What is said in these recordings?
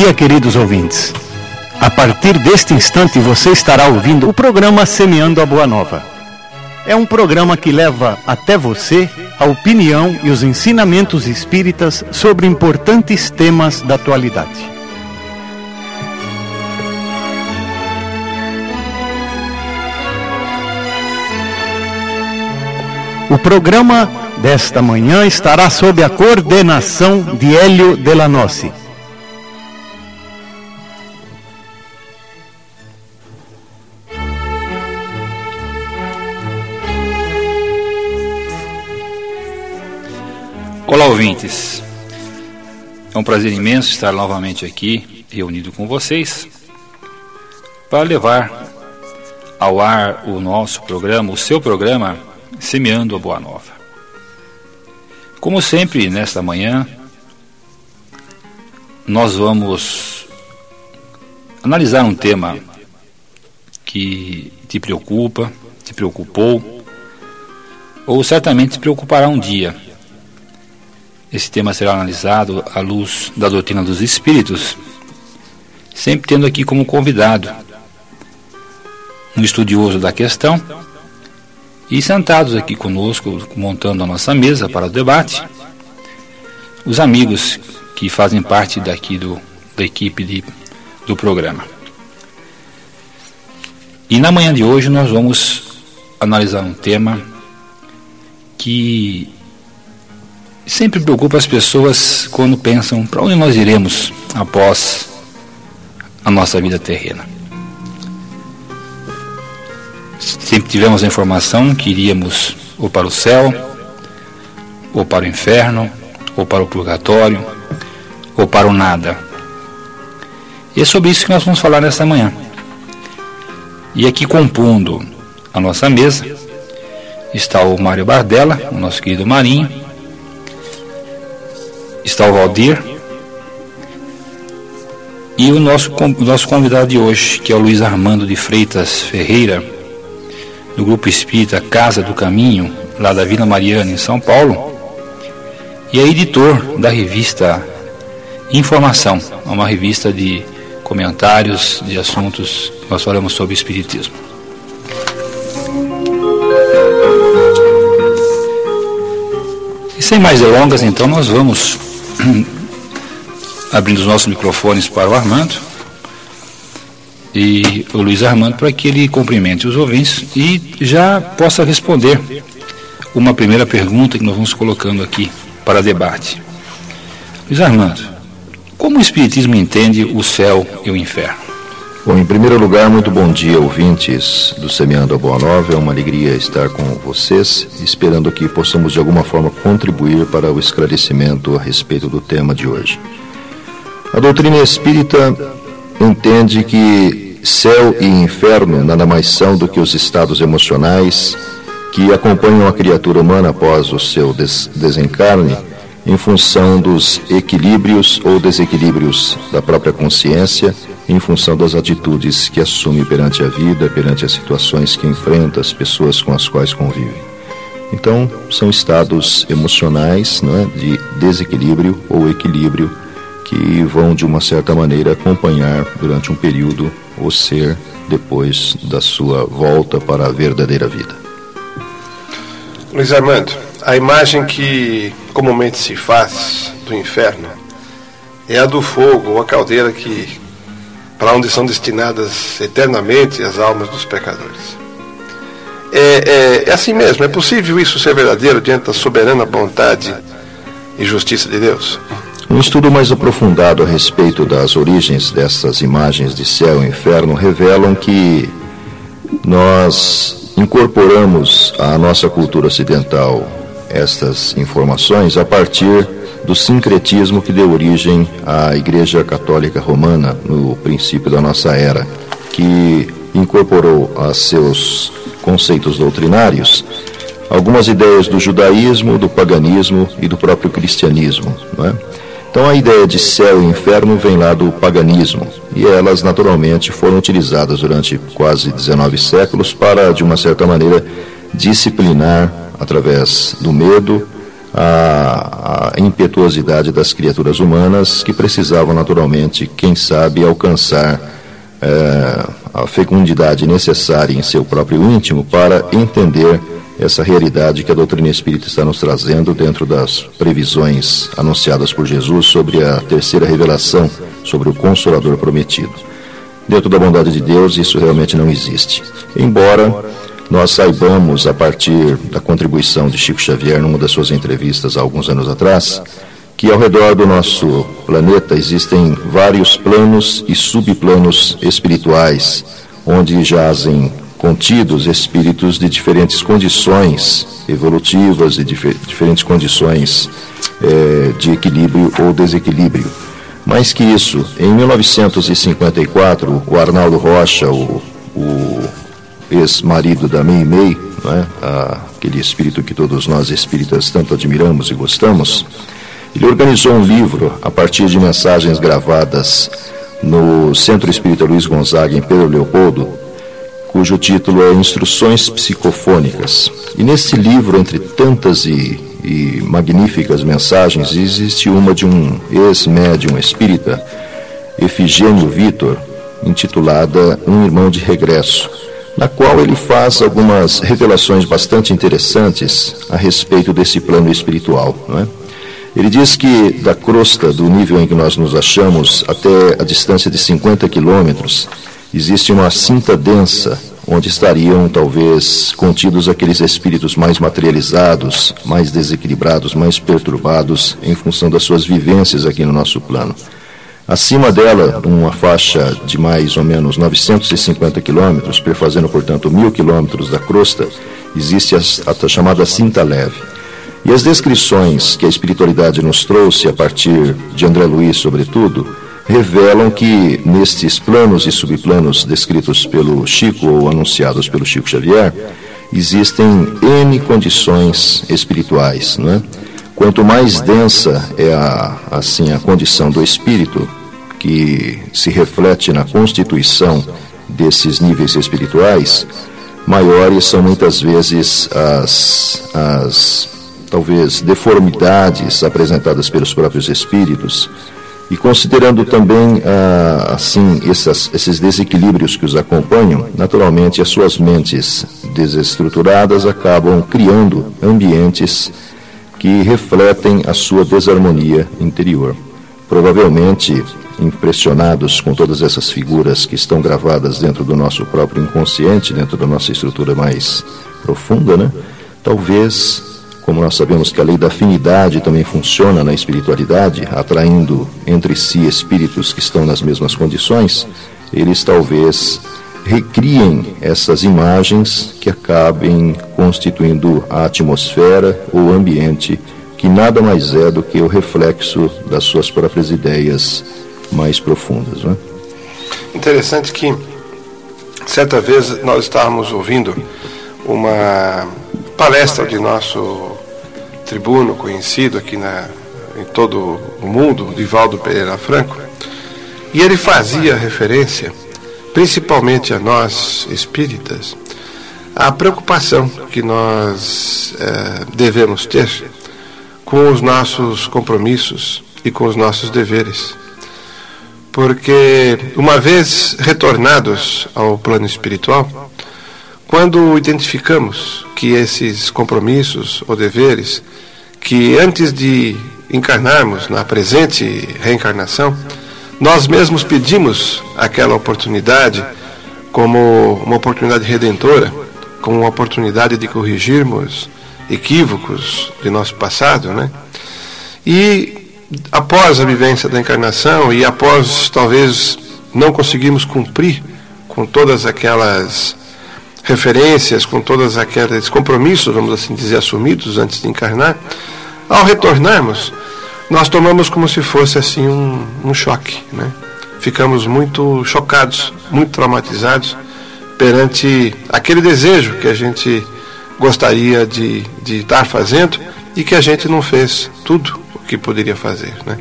Dia, queridos ouvintes. A partir deste instante você estará ouvindo o programa Semeando a Boa Nova. É um programa que leva até você a opinião e os ensinamentos espíritas sobre importantes temas da atualidade. O programa desta manhã estará sob a coordenação de Hélio Delanossi. Ouvintes. É um prazer imenso estar novamente aqui, reunido com vocês, para levar ao ar o nosso programa, o seu programa, Semeando a Boa Nova. Como sempre, nesta manhã, nós vamos analisar um tema que te preocupa, te preocupou, ou certamente te preocupará um dia esse tema será analisado à luz da doutrina dos espíritos, sempre tendo aqui como convidado um estudioso da questão e sentados aqui conosco, montando a nossa mesa para o debate, os amigos que fazem parte daqui do, da equipe de, do programa. E na manhã de hoje nós vamos analisar um tema que sempre preocupa as pessoas quando pensam para onde nós iremos após a nossa vida terrena. Sempre tivemos a informação que iríamos ou para o céu, ou para o inferno, ou para o purgatório, ou para o nada. E é sobre isso que nós vamos falar nesta manhã. E aqui compondo a nossa mesa está o Mário Bardella, o nosso querido Marinho, está o Valdir e o nosso, o nosso convidado de hoje, que é o Luiz Armando de Freitas Ferreira, do Grupo Espírita Casa do Caminho, lá da Vila Mariana, em São Paulo, e é editor da revista Informação, uma revista de comentários de assuntos que nós falamos sobre Espiritismo. E sem mais delongas, então, nós vamos abrindo os nossos microfones para o Armando e o Luiz Armando para que ele cumprimente os ouvintes e já possa responder uma primeira pergunta que nós vamos colocando aqui para debate. Luiz Armando, como o Espiritismo entende o céu e o inferno? Bom, em primeiro lugar, muito bom dia, ouvintes do Semeando a Boa Nova. É uma alegria estar com vocês, esperando que possamos de alguma forma contribuir para o esclarecimento a respeito do tema de hoje. A doutrina espírita entende que céu e inferno nada mais são do que os estados emocionais que acompanham a criatura humana após o seu des desencarne em função dos equilíbrios ou desequilíbrios da própria consciência em função das atitudes que assume perante a vida, perante as situações que enfrenta, as pessoas com as quais convive. Então, são estados emocionais é, de desequilíbrio ou equilíbrio que vão, de uma certa maneira, acompanhar durante um período o ser depois da sua volta para a verdadeira vida. Luiz Armando, a imagem que comumente se faz do inferno é a do fogo a caldeira que para onde são destinadas eternamente as almas dos pecadores. É, é, é, assim mesmo, é possível isso ser verdadeiro diante da soberana vontade e justiça de Deus? Um estudo mais aprofundado a respeito das origens dessas imagens de céu e inferno revelam que nós incorporamos à nossa cultura ocidental estas informações a partir do sincretismo que deu origem à Igreja Católica Romana no princípio da nossa era, que incorporou a seus conceitos doutrinários algumas ideias do judaísmo, do paganismo e do próprio cristianismo. É? Então a ideia de céu e inferno vem lá do paganismo e elas naturalmente foram utilizadas durante quase 19 séculos para, de uma certa maneira, disciplinar através do medo a impetuosidade das criaturas humanas que precisavam naturalmente, quem sabe, alcançar é, a fecundidade necessária em seu próprio íntimo para entender essa realidade que a doutrina espírita está nos trazendo dentro das previsões anunciadas por Jesus sobre a terceira revelação sobre o Consolador prometido. Dentro da bondade de Deus, isso realmente não existe. Embora nós saibamos, a partir da contribuição de Chico Xavier numa das suas entrevistas há alguns anos atrás, que ao redor do nosso planeta existem vários planos e subplanos espirituais, onde jazem contidos espíritos de diferentes condições evolutivas e dif diferentes condições eh, de equilíbrio ou desequilíbrio. Mais que isso, em 1954, o Arnaldo Rocha, o ex-marido da Mei Mei, né, aquele espírito que todos nós espíritas tanto admiramos e gostamos, ele organizou um livro a partir de mensagens gravadas no Centro Espírita Luiz Gonzaga, em Pedro Leopoldo, cujo título é Instruções Psicofônicas. E nesse livro, entre tantas e, e magníficas mensagens, existe uma de um ex-médium espírita, Efigênio Vitor, intitulada Um Irmão de Regresso, na qual ele faz algumas revelações bastante interessantes a respeito desse plano espiritual. Não é? Ele diz que da crosta do nível em que nós nos achamos até a distância de 50 quilômetros existe uma cinta densa onde estariam talvez contidos aqueles espíritos mais materializados, mais desequilibrados, mais perturbados em função das suas vivências aqui no nosso plano. Acima dela, uma faixa de mais ou menos 950 quilômetros, perfazendo, portanto, mil quilômetros da crosta, existe a, a chamada cinta leve. E as descrições que a espiritualidade nos trouxe a partir de André Luiz, sobretudo, revelam que nestes planos e subplanos descritos pelo Chico ou anunciados pelo Chico Xavier, existem N condições espirituais, é? Quanto mais densa é a, assim, a condição do espírito, que se reflete na constituição desses níveis espirituais, maiores são muitas vezes as, as talvez deformidades apresentadas pelos próprios espíritos e considerando também ah, assim essas, esses desequilíbrios que os acompanham, naturalmente as suas mentes desestruturadas acabam criando ambientes que refletem a sua desarmonia interior. Provavelmente impressionados com todas essas figuras que estão gravadas dentro do nosso próprio inconsciente, dentro da nossa estrutura mais profunda, né? Talvez como nós sabemos que a lei da afinidade também funciona na espiritualidade, atraindo entre si espíritos que estão nas mesmas condições, eles talvez recriem essas imagens que acabem constituindo a atmosfera ou ambiente que nada mais é do que o reflexo das suas próprias ideias mais profundas. Não é? Interessante que certa vez nós estávamos ouvindo uma palestra de nosso tribuno conhecido aqui na, em todo o mundo, Divaldo Pereira Franco, e ele fazia referência, principalmente a nós espíritas, à preocupação que nós eh, devemos ter com os nossos compromissos e com os nossos deveres. Porque, uma vez retornados ao plano espiritual, quando identificamos que esses compromissos ou deveres que antes de encarnarmos na presente reencarnação, nós mesmos pedimos aquela oportunidade como uma oportunidade redentora, como uma oportunidade de corrigirmos equívocos de nosso passado, né? E após a vivência da encarnação e após talvez não conseguirmos cumprir com todas aquelas referências, com todos aqueles compromissos, vamos assim dizer, assumidos antes de encarnar, ao retornarmos, nós tomamos como se fosse assim um, um choque, né? Ficamos muito chocados, muito traumatizados perante aquele desejo que a gente gostaria de, de estar fazendo e que a gente não fez tudo o que poderia fazer, né?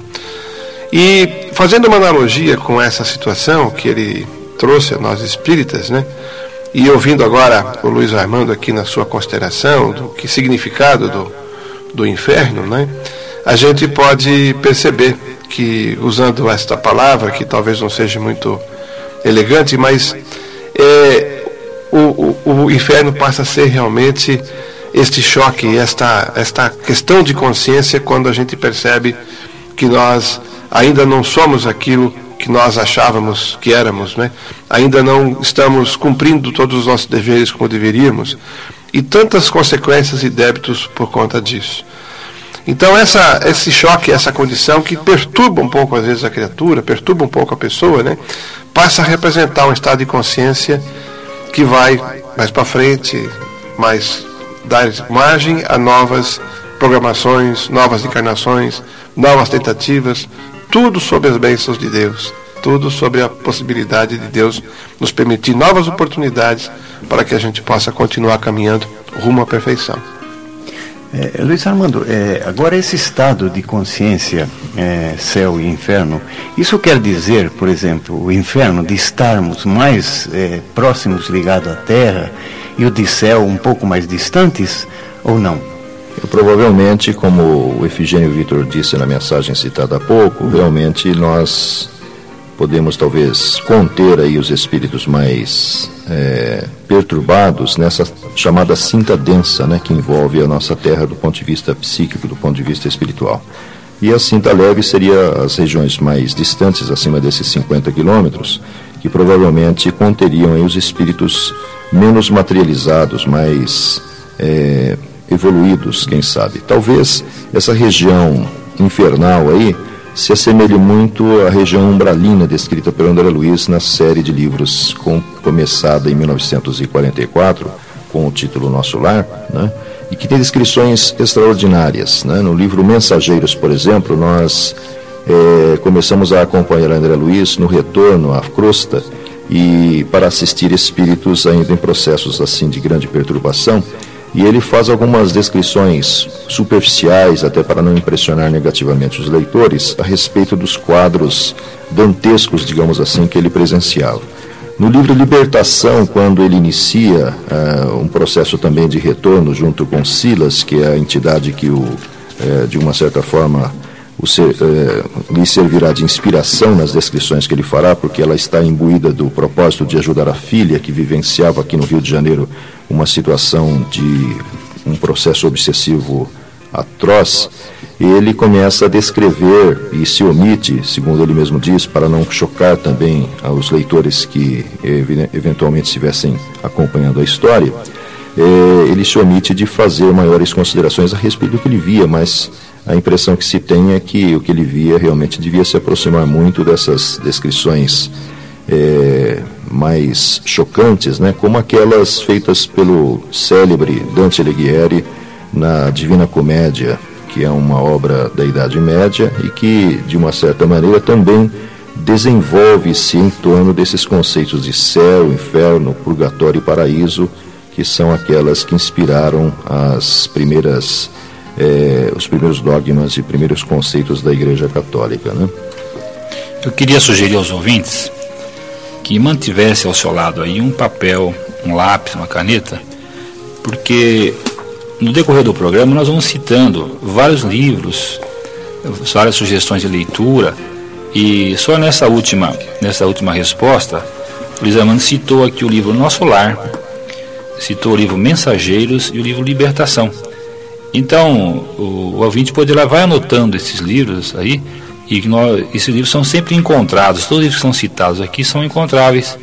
E fazendo uma analogia com essa situação que ele trouxe a nós espíritas, né? E ouvindo agora o Luiz Armando aqui na sua consideração do que significado do, do inferno, né, a gente pode perceber que, usando esta palavra, que talvez não seja muito elegante, mas é, o, o, o inferno passa a ser realmente este choque, esta, esta questão de consciência quando a gente percebe que nós ainda não somos aquilo que nós achávamos que éramos, né? ainda não estamos cumprindo todos os nossos deveres como deveríamos, e tantas consequências e débitos por conta disso. Então essa, esse choque, essa condição que perturba um pouco às vezes a criatura, perturba um pouco a pessoa, né? passa a representar um estado de consciência que vai mais para frente, mais dar margem a novas programações, novas encarnações, novas tentativas, tudo sobre as bênçãos de Deus, tudo sobre a possibilidade de Deus nos permitir novas oportunidades para que a gente possa continuar caminhando rumo à perfeição. É, Luiz Armando, é, agora esse estado de consciência, é, céu e inferno, isso quer dizer, por exemplo, o inferno de estarmos mais é, próximos ligados à Terra e o de céu um pouco mais distantes ou não? Provavelmente, como o Efigênio Vitor disse na mensagem citada há pouco, realmente nós podemos talvez conter aí os espíritos mais é, perturbados nessa chamada cinta densa, né, que envolve a nossa Terra do ponto de vista psíquico, do ponto de vista espiritual. E a cinta leve seria as regiões mais distantes, acima desses 50 quilômetros, que provavelmente conteriam aí os espíritos menos materializados, mais é, evoluídos, quem sabe. Talvez essa região infernal aí se assemelhe muito à região umbralina descrita pelo André Luiz na série de livros com, começada em 1944 com o título Nosso Lar, né? e que tem descrições extraordinárias. Né? No livro Mensageiros, por exemplo, nós é, começamos a acompanhar André Luiz no retorno à crosta e para assistir espíritos ainda em processos assim de grande perturbação e ele faz algumas descrições superficiais, até para não impressionar negativamente os leitores, a respeito dos quadros dantescos, digamos assim, que ele presenciava. No livro Libertação, quando ele inicia uh, um processo também de retorno junto com Silas, que é a entidade que o, uh, de uma certa forma ser, eh, lhe servirá de inspiração nas descrições que ele fará, porque ela está imbuída do propósito de ajudar a filha que vivenciava aqui no Rio de Janeiro uma situação de um processo obsessivo atroz. Ele começa a descrever e se omite, segundo ele mesmo diz, para não chocar também aos leitores que eventualmente estivessem acompanhando a história. Eh, ele se omite de fazer maiores considerações a respeito do que ele via, mas a impressão que se tem é que o que ele via realmente devia se aproximar muito dessas descrições é, mais chocantes, né, como aquelas feitas pelo célebre Dante Alighieri na Divina Comédia, que é uma obra da Idade Média e que, de uma certa maneira, também desenvolve-se em torno desses conceitos de céu, inferno, purgatório e paraíso, que são aquelas que inspiraram as primeiras é, os primeiros dogmas e primeiros conceitos da Igreja Católica. Né? Eu queria sugerir aos ouvintes que mantivesse ao seu lado aí um papel, um lápis, uma caneta, porque no decorrer do programa nós vamos citando vários livros, várias sugestões de leitura e só nessa última, nessa última resposta, o Luiz Armando citou aqui o livro Nosso Lar, citou o livro Mensageiros e o livro Libertação. Então, o, o ouvinte poderá vai anotando esses livros aí, e nós, esses livros são sempre encontrados, todos os livros que são citados aqui são encontráveis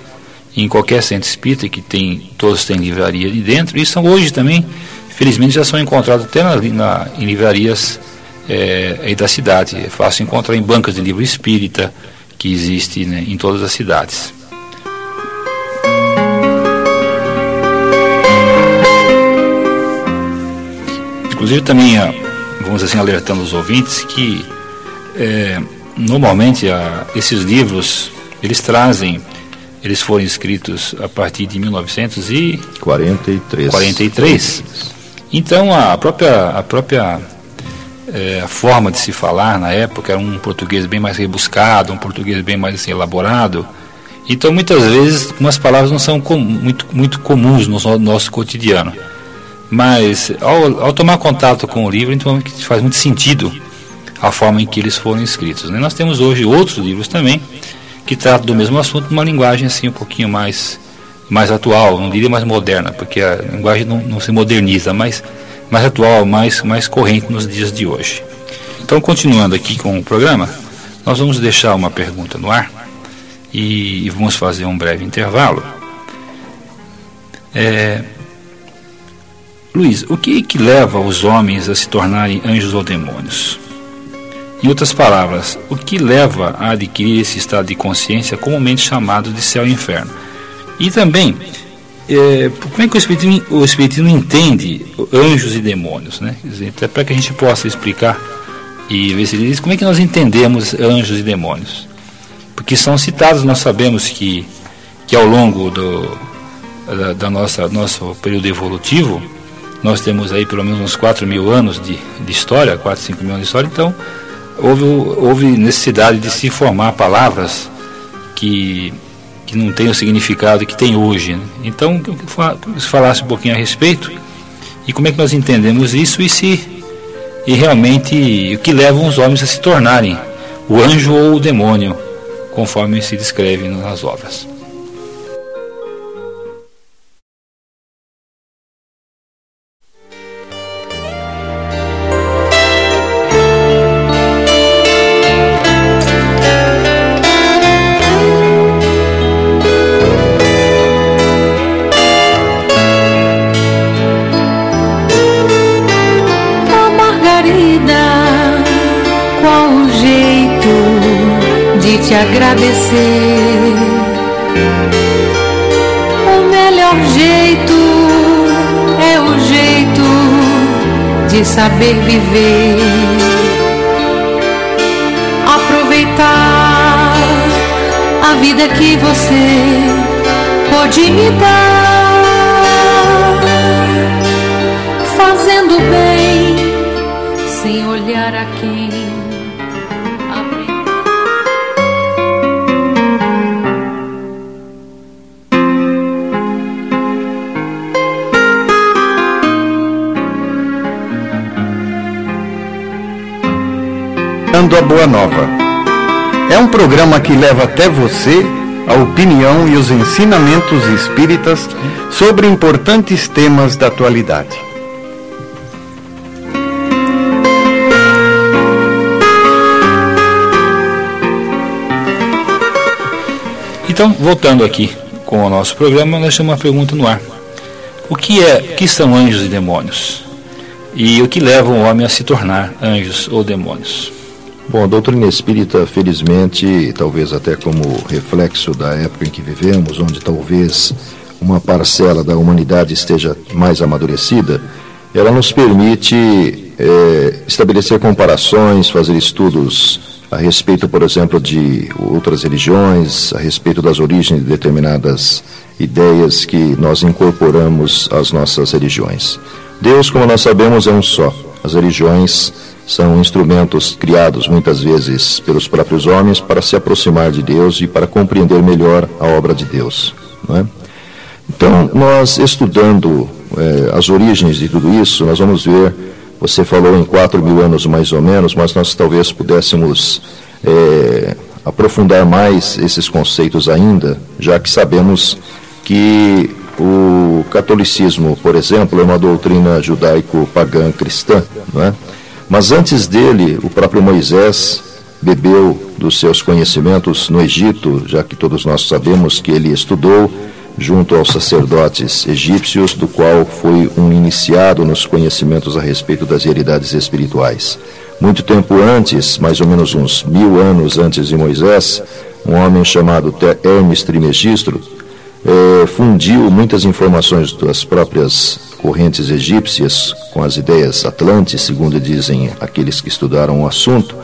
em qualquer centro espírita que tem, todos têm livraria ali dentro, e são hoje também, felizmente, já são encontrados até na, na em livrarias é, aí da cidade. É fácil encontrar em bancas de livro espírita que existe né, em todas as cidades. Inclusive também, ah, vamos assim, alertando os ouvintes que é, normalmente a, esses livros, eles trazem, eles foram escritos a partir de 1943. 43. Então a própria, a própria é, a forma de se falar na época era um português bem mais rebuscado, um português bem mais assim, elaborado. Então muitas vezes umas palavras não são com, muito, muito comuns no nosso cotidiano. Mas ao, ao tomar contato com o livro, então faz muito sentido a forma em que eles foram escritos. Né? Nós temos hoje outros livros também que tratam do mesmo assunto numa linguagem assim um pouquinho mais mais atual, não diria mais moderna, porque a linguagem não, não se moderniza, mas mais atual, mais mais corrente nos dias de hoje. Então, continuando aqui com o programa, nós vamos deixar uma pergunta no ar e, e vamos fazer um breve intervalo. É, Luiz, o que, que leva os homens a se tornarem anjos ou demônios? Em outras palavras, o que leva a adquirir esse estado de consciência comumente chamado de céu e inferno? E também, é, como é que o Espiritismo, o Espiritismo entende anjos e demônios? Né? Dizer, para que a gente possa explicar e ver se diz como é que nós entendemos anjos e demônios. Porque são citados, nós sabemos que, que ao longo do, da, da nossa nosso período evolutivo, nós temos aí pelo menos uns 4 mil anos de, de história, 4, 5 mil anos de história, então houve, houve necessidade de se formar palavras que, que não têm o significado que tem hoje. Né? Então, que se falasse um pouquinho a respeito e como é que nós entendemos isso e se e realmente o que leva os homens a se tornarem o anjo ou o demônio, conforme se descreve nas obras. Vida que você pode me dar, fazendo bem sem olhar a quem. Dando a Boa Nova. É um programa que leva até você a opinião e os ensinamentos espíritas sobre importantes temas da atualidade. Então, voltando aqui com o nosso programa, nós temos uma pergunta no ar. O que é, o que são anjos e demônios? E o que leva o homem a se tornar anjos ou demônios? Bom, a doutrina espírita, felizmente, talvez até como reflexo da época em que vivemos, onde talvez uma parcela da humanidade esteja mais amadurecida, ela nos permite é, estabelecer comparações, fazer estudos a respeito, por exemplo, de outras religiões, a respeito das origens de determinadas ideias que nós incorporamos às nossas religiões. Deus, como nós sabemos, é um só. As religiões são instrumentos criados muitas vezes pelos próprios homens para se aproximar de Deus e para compreender melhor a obra de Deus. Não é? Então, nós estudando eh, as origens de tudo isso, nós vamos ver, você falou em 4 mil anos mais ou menos, mas nós talvez pudéssemos eh, aprofundar mais esses conceitos ainda, já que sabemos que o catolicismo, por exemplo, é uma doutrina judaico-pagã cristã, não é? Mas antes dele, o próprio Moisés bebeu dos seus conhecimentos no Egito, já que todos nós sabemos que ele estudou junto aos sacerdotes egípcios, do qual foi um iniciado nos conhecimentos a respeito das realidades espirituais. Muito tempo antes, mais ou menos uns mil anos antes de Moisés, um homem chamado Hermes Trimegistro eh, fundiu muitas informações das próprias correntes egípcias com as ideias atlantes, segundo dizem aqueles que estudaram o assunto,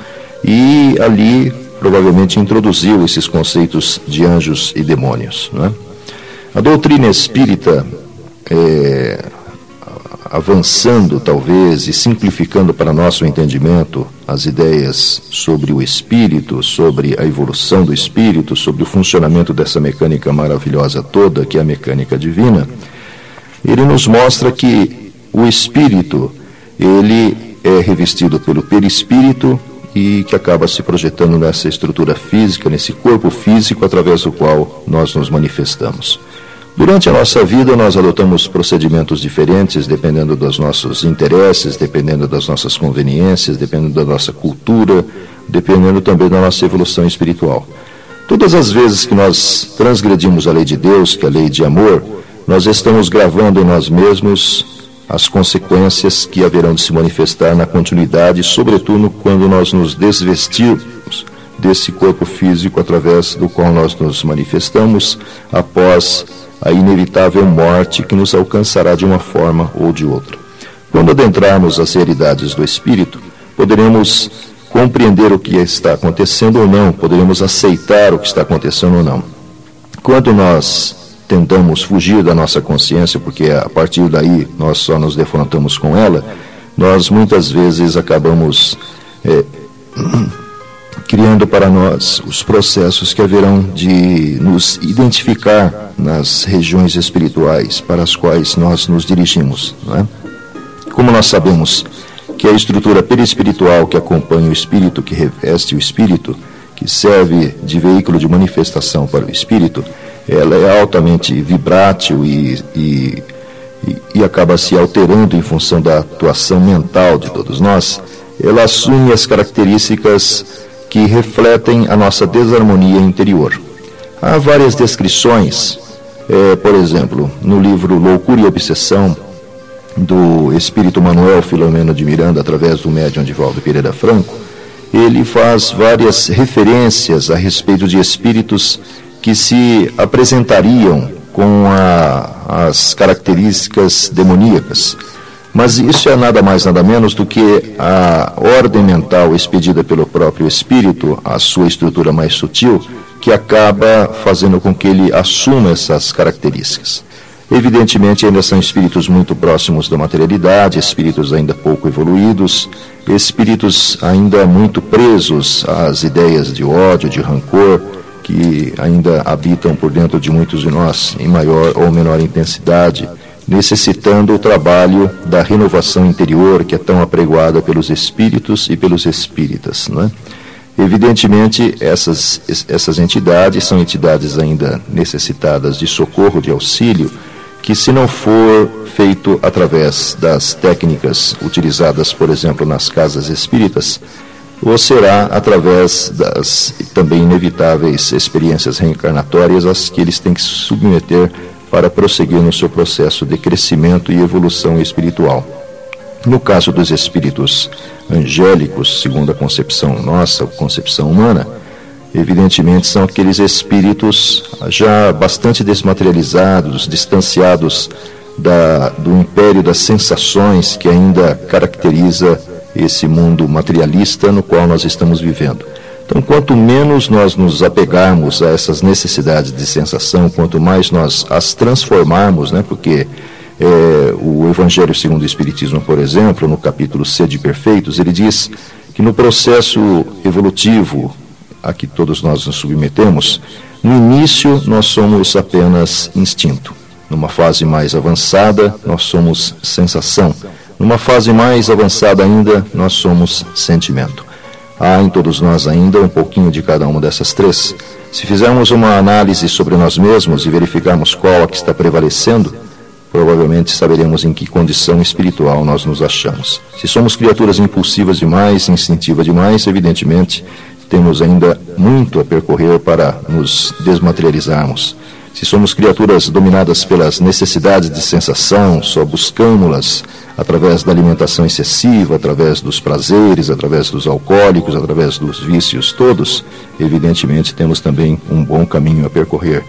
e ali provavelmente introduziu esses conceitos de anjos e demônios. É? A doutrina espírita, é, avançando talvez e simplificando para nosso entendimento as ideias sobre o espírito, sobre a evolução do espírito, sobre o funcionamento dessa mecânica maravilhosa toda, que é a mecânica divina, ele nos mostra que o espírito, ele é revestido pelo perispírito e que acaba se projetando nessa estrutura física, nesse corpo físico através do qual nós nos manifestamos. Durante a nossa vida, nós adotamos procedimentos diferentes, dependendo dos nossos interesses, dependendo das nossas conveniências, dependendo da nossa cultura, dependendo também da nossa evolução espiritual. Todas as vezes que nós transgredimos a lei de Deus, que é a lei de amor, nós estamos gravando em nós mesmos as consequências que haverão de se manifestar na continuidade, sobretudo quando nós nos desvestirmos desse corpo físico através do qual nós nos manifestamos após a inevitável morte que nos alcançará de uma forma ou de outra. Quando adentrarmos as realidades do espírito, poderemos compreender o que está acontecendo ou não, poderemos aceitar o que está acontecendo ou não. Quando nós tentamos fugir da nossa consciência, porque a partir daí nós só nos defrontamos com ela, nós muitas vezes acabamos é, criando para nós os processos que haverão de nos identificar nas regiões espirituais para as quais nós nos dirigimos. É? Como nós sabemos que a estrutura perispiritual que acompanha o espírito, que reveste o espírito, que serve de veículo de manifestação para o espírito, ela é altamente vibrátil e, e, e, acaba se alterando em função da atuação mental de todos nós, ela assume as características que refletem a nossa desarmonia interior. Há várias descrições, é, por exemplo, no livro Loucura e Obsessão, do espírito Manuel Filomeno de Miranda, através do médium Divaldo Pereira Franco, ele faz várias referências a respeito de espíritos que se apresentariam com a, as características demoníacas. Mas isso é nada mais, nada menos do que a ordem mental expedida pelo próprio espírito, a sua estrutura mais sutil, que acaba fazendo com que ele assuma essas características. Evidentemente, ainda são espíritos muito próximos da materialidade, espíritos ainda pouco evoluídos, espíritos ainda muito presos às ideias de ódio, de rancor, que ainda habitam por dentro de muitos de nós em maior ou menor intensidade necessitando o trabalho da renovação interior que é tão apregoada pelos espíritos e pelos espíritas. Não é? Evidentemente, essas, essas entidades são entidades ainda necessitadas de socorro, de auxílio, que, se não for feito através das técnicas utilizadas, por exemplo, nas casas espíritas, ou será através das também inevitáveis experiências reencarnatórias às que eles têm que se submeter para prosseguir no seu processo de crescimento e evolução espiritual. No caso dos espíritos angélicos, segundo a concepção nossa, a concepção humana, evidentemente são aqueles espíritos já bastante desmaterializados, distanciados da, do império das sensações que ainda caracteriza esse mundo materialista no qual nós estamos vivendo. Então, quanto menos nós nos apegarmos a essas necessidades de sensação, quanto mais nós as transformarmos, né, porque é, o Evangelho segundo o Espiritismo, por exemplo, no capítulo C de Perfeitos, ele diz que no processo evolutivo a que todos nós nos submetemos, no início nós somos apenas instinto. Numa fase mais avançada, nós somos sensação. Numa fase mais avançada ainda, nós somos sentimento. Há em todos nós ainda um pouquinho de cada uma dessas três. Se fizermos uma análise sobre nós mesmos e verificarmos qual a que está prevalecendo, provavelmente saberemos em que condição espiritual nós nos achamos. Se somos criaturas impulsivas demais, instintivas demais, evidentemente temos ainda muito a percorrer para nos desmaterializarmos. Se somos criaturas dominadas pelas necessidades de sensação, só buscamos-las através da alimentação excessiva, através dos prazeres, através dos alcoólicos, através dos vícios todos, evidentemente temos também um bom caminho a percorrer.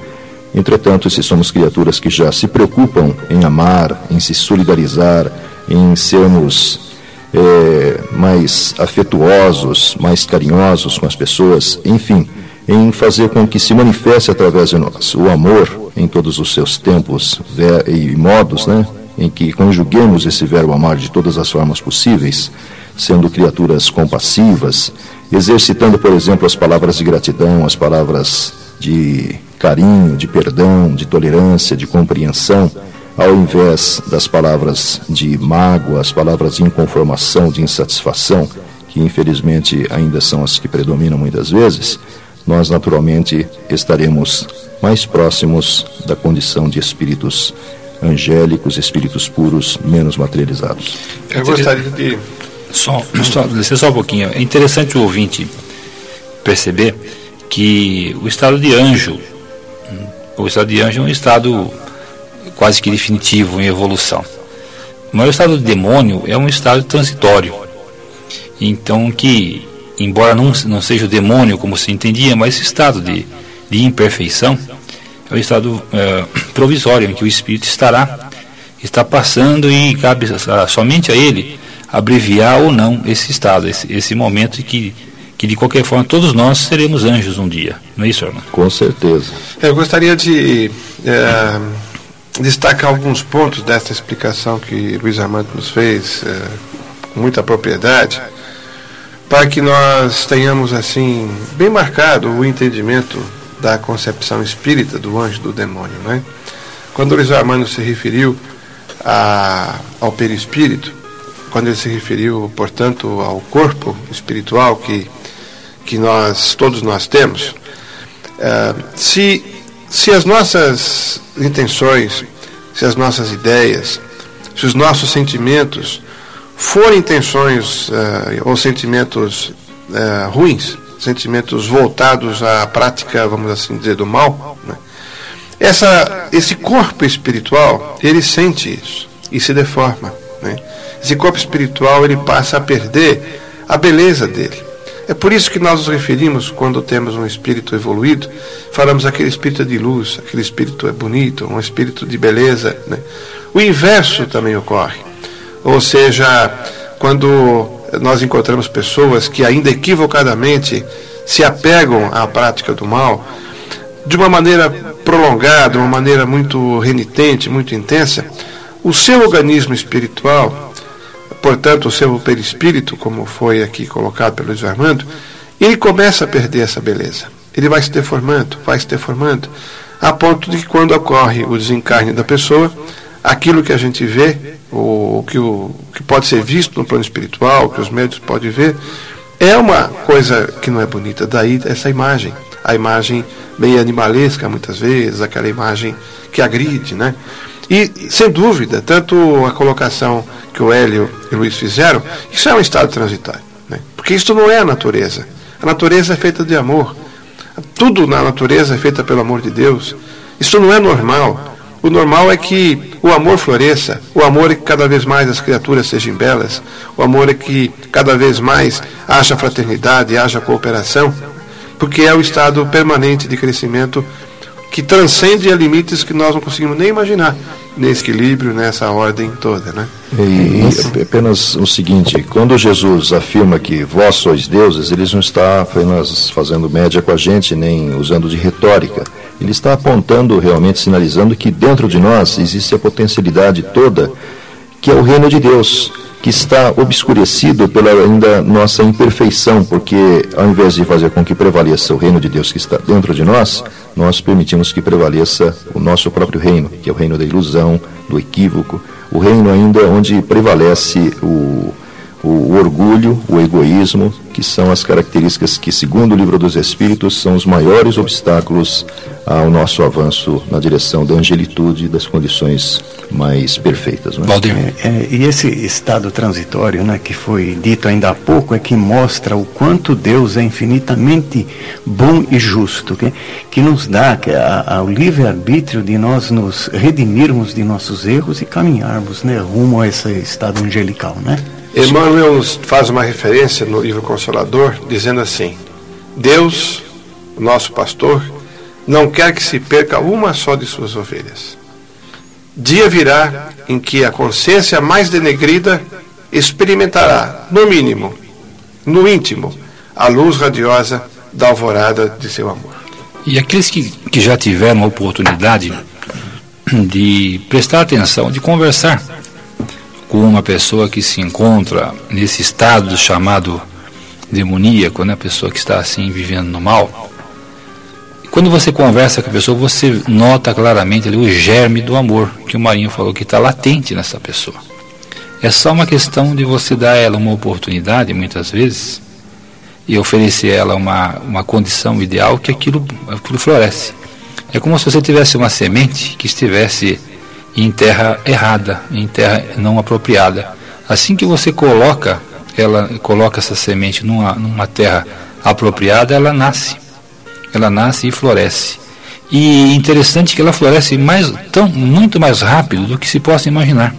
Entretanto, se somos criaturas que já se preocupam em amar, em se solidarizar, em sermos é, mais afetuosos, mais carinhosos com as pessoas, enfim, em fazer com que se manifeste através de nós o amor em todos os seus tempos e modos, né? em que conjuguemos esse verbo amar de todas as formas possíveis, sendo criaturas compassivas, exercitando, por exemplo, as palavras de gratidão, as palavras de carinho, de perdão, de tolerância, de compreensão, ao invés das palavras de mágoa, as palavras de inconformação, de insatisfação, que infelizmente ainda são as que predominam muitas vezes, nós naturalmente estaremos mais próximos da condição de espíritos angélicos, espíritos puros, menos materializados. Eu gostaria de. Só, só, só um pouquinho. É interessante o ouvinte perceber que o estado de anjo, o estado de anjo é um estado quase que definitivo em evolução. Mas o estado de demônio é um estado transitório. Então que, embora não, não seja o demônio como se entendia, mas esse estado de, de imperfeição é o estado é, provisório em que o espírito estará, está passando e cabe a, somente a ele abreviar ou não esse estado, esse, esse momento em que que de qualquer forma todos nós seremos anjos um dia, não é isso, irmão? Com certeza. Eu gostaria de é, destacar alguns pontos dessa explicação que Luiz Armando nos fez é, com muita propriedade, para que nós tenhamos assim bem marcado o entendimento da concepção espírita do anjo do demônio, né? Quando Luiz Armando se referiu a, ao perispírito, quando ele se referiu, portanto, ao corpo espiritual que que nós todos nós temos, é, se, se as nossas intenções, se as nossas ideias, se os nossos sentimentos forem intenções é, ou sentimentos é, ruins, sentimentos voltados à prática, vamos assim dizer, do mal, né? essa, esse corpo espiritual, ele sente isso e se deforma. Né? Esse corpo espiritual, ele passa a perder a beleza dele. É por isso que nós nos referimos, quando temos um espírito evoluído, falamos aquele espírito de luz, aquele espírito é bonito, um espírito de beleza. Né? O inverso também ocorre. Ou seja, quando nós encontramos pessoas que ainda equivocadamente se apegam à prática do mal, de uma maneira prolongada, de uma maneira muito renitente, muito intensa, o seu organismo espiritual portanto, o seu perispírito, como foi aqui colocado pelo Luiz Armando, ele começa a perder essa beleza. Ele vai se deformando, vai se deformando, a ponto de que quando ocorre o desencarne da pessoa, aquilo que a gente vê, o que, o, que pode ser visto no plano espiritual, que os médicos podem ver, é uma coisa que não é bonita. Daí essa imagem, a imagem bem animalesca muitas vezes, aquela imagem que agride, né? E, sem dúvida, tanto a colocação que o Hélio e o Luiz fizeram, isso é um estado transitório. Né? Porque isso não é a natureza. A natureza é feita de amor. Tudo na natureza é feita pelo amor de Deus. Isso não é normal. O normal é que o amor floresça, o amor é que cada vez mais as criaturas sejam belas, o amor é que cada vez mais haja fraternidade, haja cooperação, porque é o estado permanente de crescimento que transcende a limites que nós não conseguimos nem imaginar nesse equilíbrio, nessa ordem toda, né? E, apenas o seguinte, quando Jesus afirma que vós sois deuses, ele não está apenas fazendo média com a gente, nem usando de retórica. Ele está apontando, realmente sinalizando que dentro de nós existe a potencialidade toda que é o reino de Deus que está obscurecido pela ainda nossa imperfeição, porque ao invés de fazer com que prevaleça o reino de Deus que está dentro de nós, nós permitimos que prevaleça o nosso próprio reino, que é o reino da ilusão, do equívoco, o reino ainda onde prevalece o, o orgulho, o egoísmo, que são as características que, segundo o livro dos Espíritos, são os maiores obstáculos ao nosso avanço na direção da angelitude e das condições mais perfeitas. Né? É, é, e esse estado transitório, né, que foi dito ainda há pouco, é que mostra o quanto Deus é infinitamente bom e justo, que, que nos dá que a, a, o livre-arbítrio de nós nos redimirmos de nossos erros e caminharmos né, rumo a esse estado angelical. Né? Emmanuel faz uma referência no livro Consolador, dizendo assim: Deus, nosso pastor, não quer que se perca uma só de suas ovelhas. Dia virá em que a consciência mais denegrida experimentará, no mínimo, no íntimo, a luz radiosa da alvorada de seu amor. E aqueles que, que já tiveram a oportunidade de prestar atenção, de conversar com uma pessoa que se encontra nesse estado chamado demoníaco, né? a pessoa que está assim vivendo no mal, Quando você conversa com a pessoa, você nota claramente ali o germe do amor que o Marinho falou que está latente nessa pessoa. É só uma questão de você dar a ela uma oportunidade, muitas vezes, e oferecer a ela uma, uma condição ideal que aquilo, aquilo floresce. É como se você tivesse uma semente que estivesse em terra errada, em terra não apropriada. Assim que você coloca ela coloca essa semente numa, numa terra apropriada, ela nasce. Ela nasce e floresce. E interessante que ela floresce mais, tão, muito mais rápido do que se possa imaginar.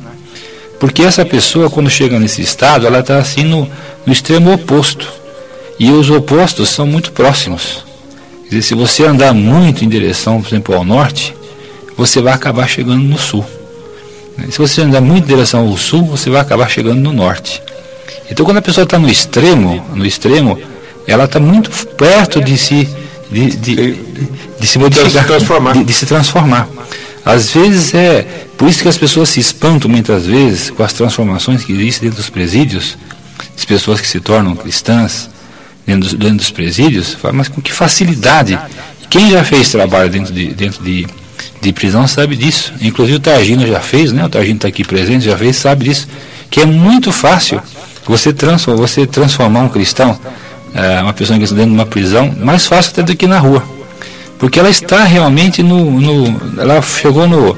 Porque essa pessoa, quando chega nesse estado, ela está assim no, no extremo oposto. E os opostos são muito próximos. Quer dizer, se você andar muito em direção, por exemplo, ao norte, você vai acabar chegando no sul. Se você andar muito em direção ao sul, você vai acabar chegando no norte. Então, quando a pessoa está no extremo, no extremo, ela está muito perto de se de, de, de, de se modificar, de se transformar. De, de, se transformar. Às vezes é por isso que as pessoas se espantam muitas vezes com as transformações que existem dentro dos presídios, as pessoas que se tornam cristãs dentro dos, dentro dos presídios, mas com que facilidade. Quem já fez trabalho dentro de, dentro de, de prisão sabe disso. Inclusive o Targino já fez, né? O Targino está aqui presente, já fez, sabe disso. Que é muito fácil você, transforma, você transformar um cristão, é, uma pessoa que está dentro de uma prisão, mais fácil até do que na rua. Porque ela está realmente no. no ela chegou no.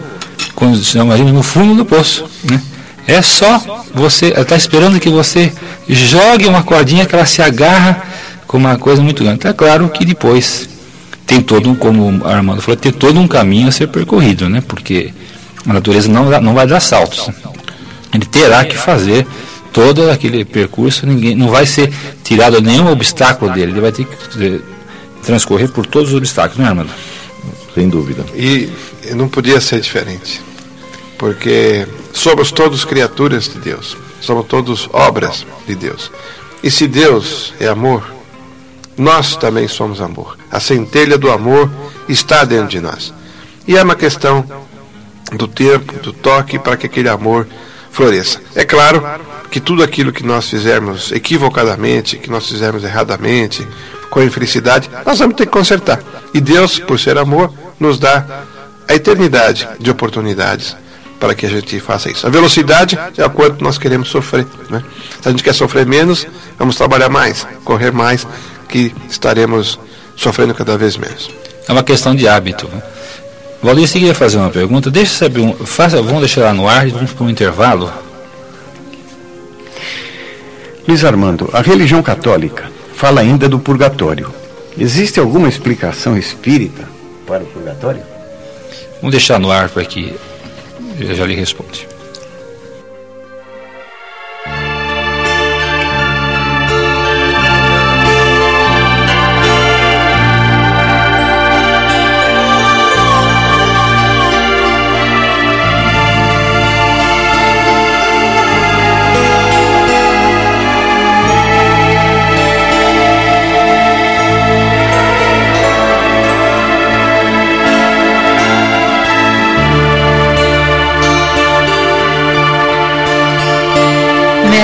Chamamos, no fundo do poço. Né? É só você. Ela está esperando que você jogue uma cordinha que ela se agarra com uma coisa muito grande. É claro que depois tem todo um, como a Armando falou, tem todo um caminho a ser percorrido, né? Porque a natureza não, não vai dar saltos. Ele terá que fazer todo aquele percurso, ninguém não vai ser tirado nenhum obstáculo dele, ele vai ter que transcorrer por todos os obstáculos, não é, Armando? Sem dúvida. E não podia ser diferente, porque somos todos criaturas de Deus, somos todos obras de Deus. E se Deus é amor, nós também somos amor. A centelha do amor está dentro de nós. E é uma questão do tempo, do toque, para que aquele amor floresça. É claro que tudo aquilo que nós fizermos equivocadamente, que nós fizermos erradamente, com infelicidade, nós vamos ter que consertar. E Deus, por ser amor, nos dá a eternidade de oportunidades para que a gente faça isso. A velocidade é o quanto nós queremos sofrer. Né? Se a gente quer sofrer menos, vamos trabalhar mais, correr mais, que estaremos sofrendo cada vez menos. É uma questão de hábito. Né? Valdir, você queria fazer uma pergunta? Deixa eu saber, um, faça, vamos deixar lá no ar e vamos para um intervalo. Luiz Armando, a religião católica fala ainda do purgatório. Existe alguma explicação espírita para o purgatório? Vamos deixar no ar para que eu já lhe responde.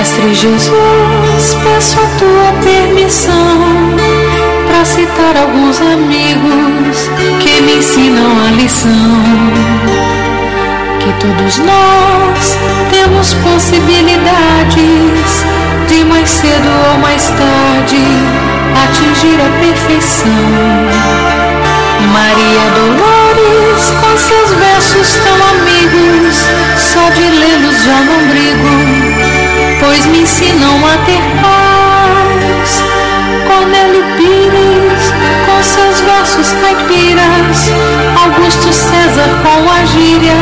Mestre Jesus, peço a tua permissão para citar alguns amigos que me ensinam a lição. Que todos nós temos possibilidades de mais cedo ou mais tarde atingir a perfeição. Maria Dolores, com seus versos tão amigos, só de lê-los já não brigo pois me ensinam a ter paz. Cornélio Pires, com seus versos caipiras, Augusto César com a gíria,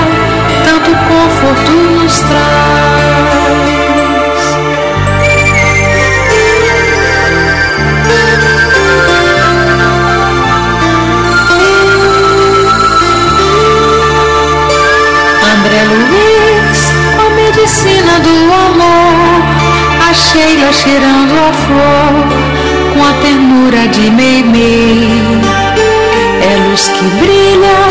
Sheila cheirando a flor com a ternura de Meimei. É luz que brilha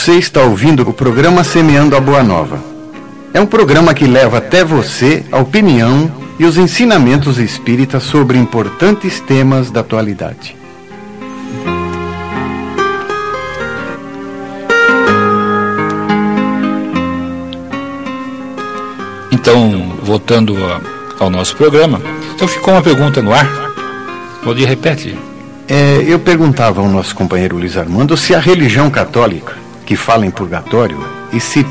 Você está ouvindo o programa Semeando a Boa Nova. É um programa que leva até você a opinião e os ensinamentos espíritas sobre importantes temas da atualidade. Então, voltando ao nosso programa, então ficou uma pergunta no ar. Valdir, repete. É, eu perguntava ao nosso companheiro Luiz Armando se a religião católica, que fala em purgatório, e se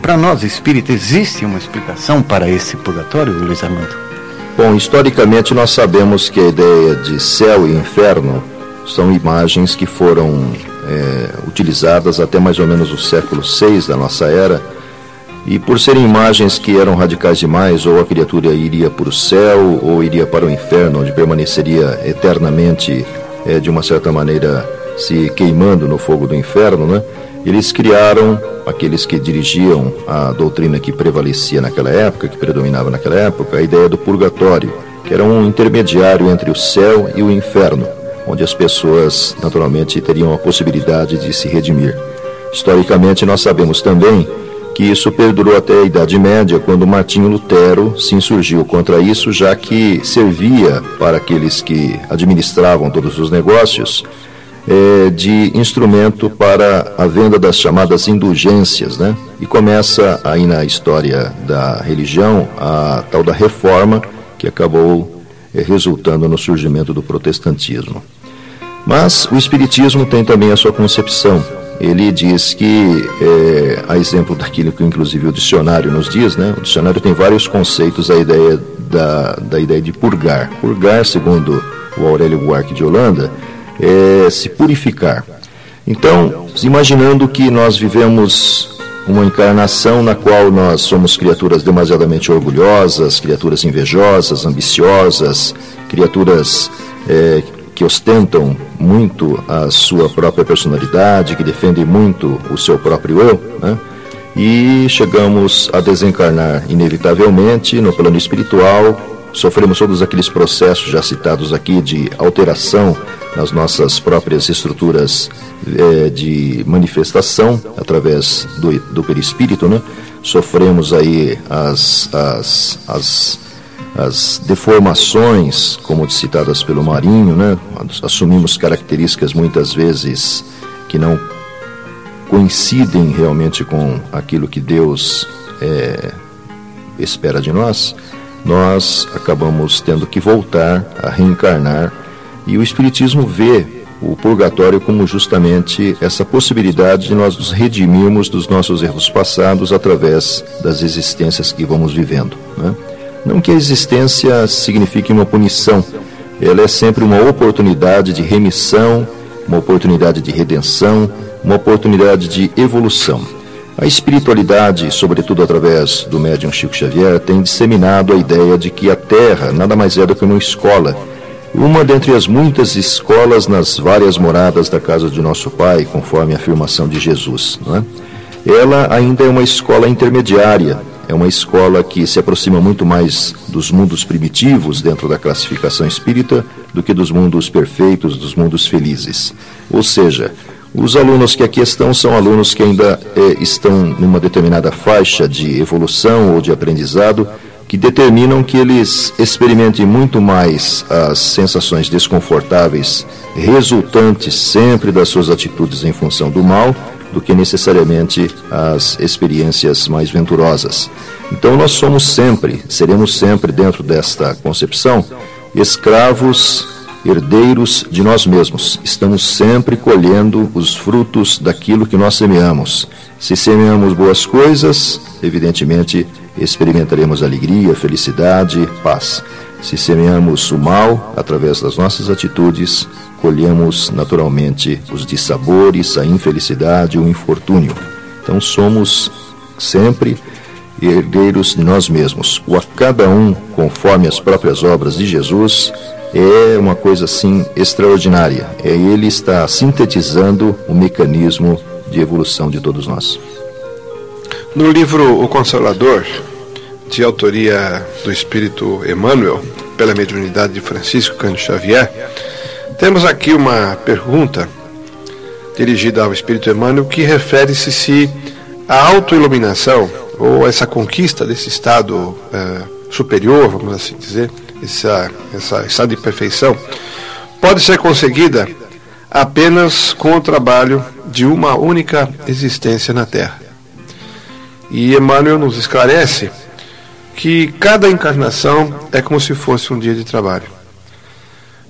para nós espíritas existe uma explicação para esse purgatório, Luiz Armando? Bom, historicamente nós sabemos que a ideia de céu e inferno são imagens que foram é, utilizadas até mais ou menos o século VI da nossa era e por serem imagens que eram radicais demais, ou a criatura iria para o céu, ou iria para o inferno, onde permaneceria eternamente, é, de uma certa maneira, se queimando no fogo do inferno, né? Eles criaram, aqueles que dirigiam a doutrina que prevalecia naquela época, que predominava naquela época, a ideia do purgatório, que era um intermediário entre o céu e o inferno, onde as pessoas naturalmente teriam a possibilidade de se redimir. Historicamente, nós sabemos também que isso perdurou até a Idade Média, quando Martinho Lutero se insurgiu contra isso, já que servia para aqueles que administravam todos os negócios é, de instrumento para a venda das chamadas indulgências, né? E começa aí na história da religião a tal da reforma que acabou é, resultando no surgimento do protestantismo. Mas o espiritismo tem também a sua concepção ele diz que, é, a exemplo daquilo que inclusive o dicionário nos diz, né, o dicionário tem vários conceitos a ideia da, da ideia de purgar. Purgar, segundo o Aurélio Buarque de Holanda, é se purificar. Então, imaginando que nós vivemos uma encarnação na qual nós somos criaturas demasiadamente orgulhosas, criaturas invejosas, ambiciosas, criaturas é, que ostentam muito a sua própria personalidade, que defendem muito o seu próprio eu, né? e chegamos a desencarnar inevitavelmente no plano espiritual, sofremos todos aqueles processos já citados aqui de alteração nas nossas próprias estruturas é, de manifestação através do, do perispírito, né? Sofremos aí as, as, as as deformações, como citadas pelo Marinho, né? assumimos características muitas vezes que não coincidem realmente com aquilo que Deus é, espera de nós, nós acabamos tendo que voltar a reencarnar e o Espiritismo vê o purgatório como justamente essa possibilidade de nós nos redimirmos dos nossos erros passados através das existências que vamos vivendo. Né? Não que a existência signifique uma punição, ela é sempre uma oportunidade de remissão, uma oportunidade de redenção, uma oportunidade de evolução. A espiritualidade, sobretudo através do médium Chico Xavier, tem disseminado a ideia de que a Terra nada mais é do que uma escola, uma dentre as muitas escolas nas várias moradas da casa de nosso Pai, conforme a afirmação de Jesus. É? Ela ainda é uma escola intermediária, é uma escola que se aproxima muito mais dos mundos primitivos dentro da classificação espírita do que dos mundos perfeitos, dos mundos felizes. Ou seja, os alunos que aqui estão são alunos que ainda é, estão numa determinada faixa de evolução ou de aprendizado que determinam que eles experimentem muito mais as sensações desconfortáveis resultantes sempre das suas atitudes em função do mal do que necessariamente as experiências mais venturosas. Então nós somos sempre, seremos sempre dentro desta concepção, escravos, herdeiros de nós mesmos. Estamos sempre colhendo os frutos daquilo que nós semeamos. Se semeamos boas coisas, evidentemente experimentaremos alegria, felicidade, paz. Se semeamos o mal, através das nossas atitudes, colhemos naturalmente os dissabores, a infelicidade, o infortúnio. Então somos sempre herdeiros de nós mesmos. O a cada um, conforme as próprias obras de Jesus, é uma coisa assim extraordinária. É ele está sintetizando o mecanismo de evolução de todos nós. No livro O Consolador, de autoria do Espírito Emmanuel, pela mediunidade de Francisco Cândido Xavier, temos aqui uma pergunta dirigida ao Espírito Emmanuel, que refere-se se a autoiluminação ou essa conquista desse estado eh, superior, vamos assim dizer, essa, essa estado de perfeição, pode ser conseguida apenas com o trabalho de uma única existência na Terra. E Emmanuel nos esclarece que cada encarnação é como se fosse um dia de trabalho.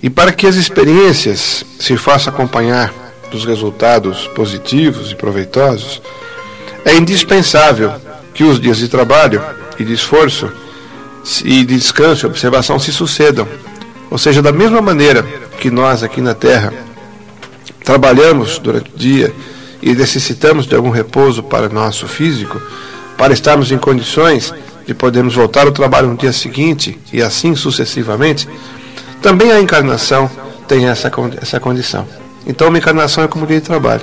E para que as experiências se façam acompanhar dos resultados positivos e proveitosos, é indispensável que os dias de trabalho e de esforço e de descanso e observação se sucedam. Ou seja, da mesma maneira que nós aqui na Terra trabalhamos durante o dia e necessitamos de algum repouso para nosso físico, para estarmos em condições de podermos voltar ao trabalho no dia seguinte e assim sucessivamente, também a encarnação tem essa, essa condição. Então, uma encarnação é como um dia de trabalho.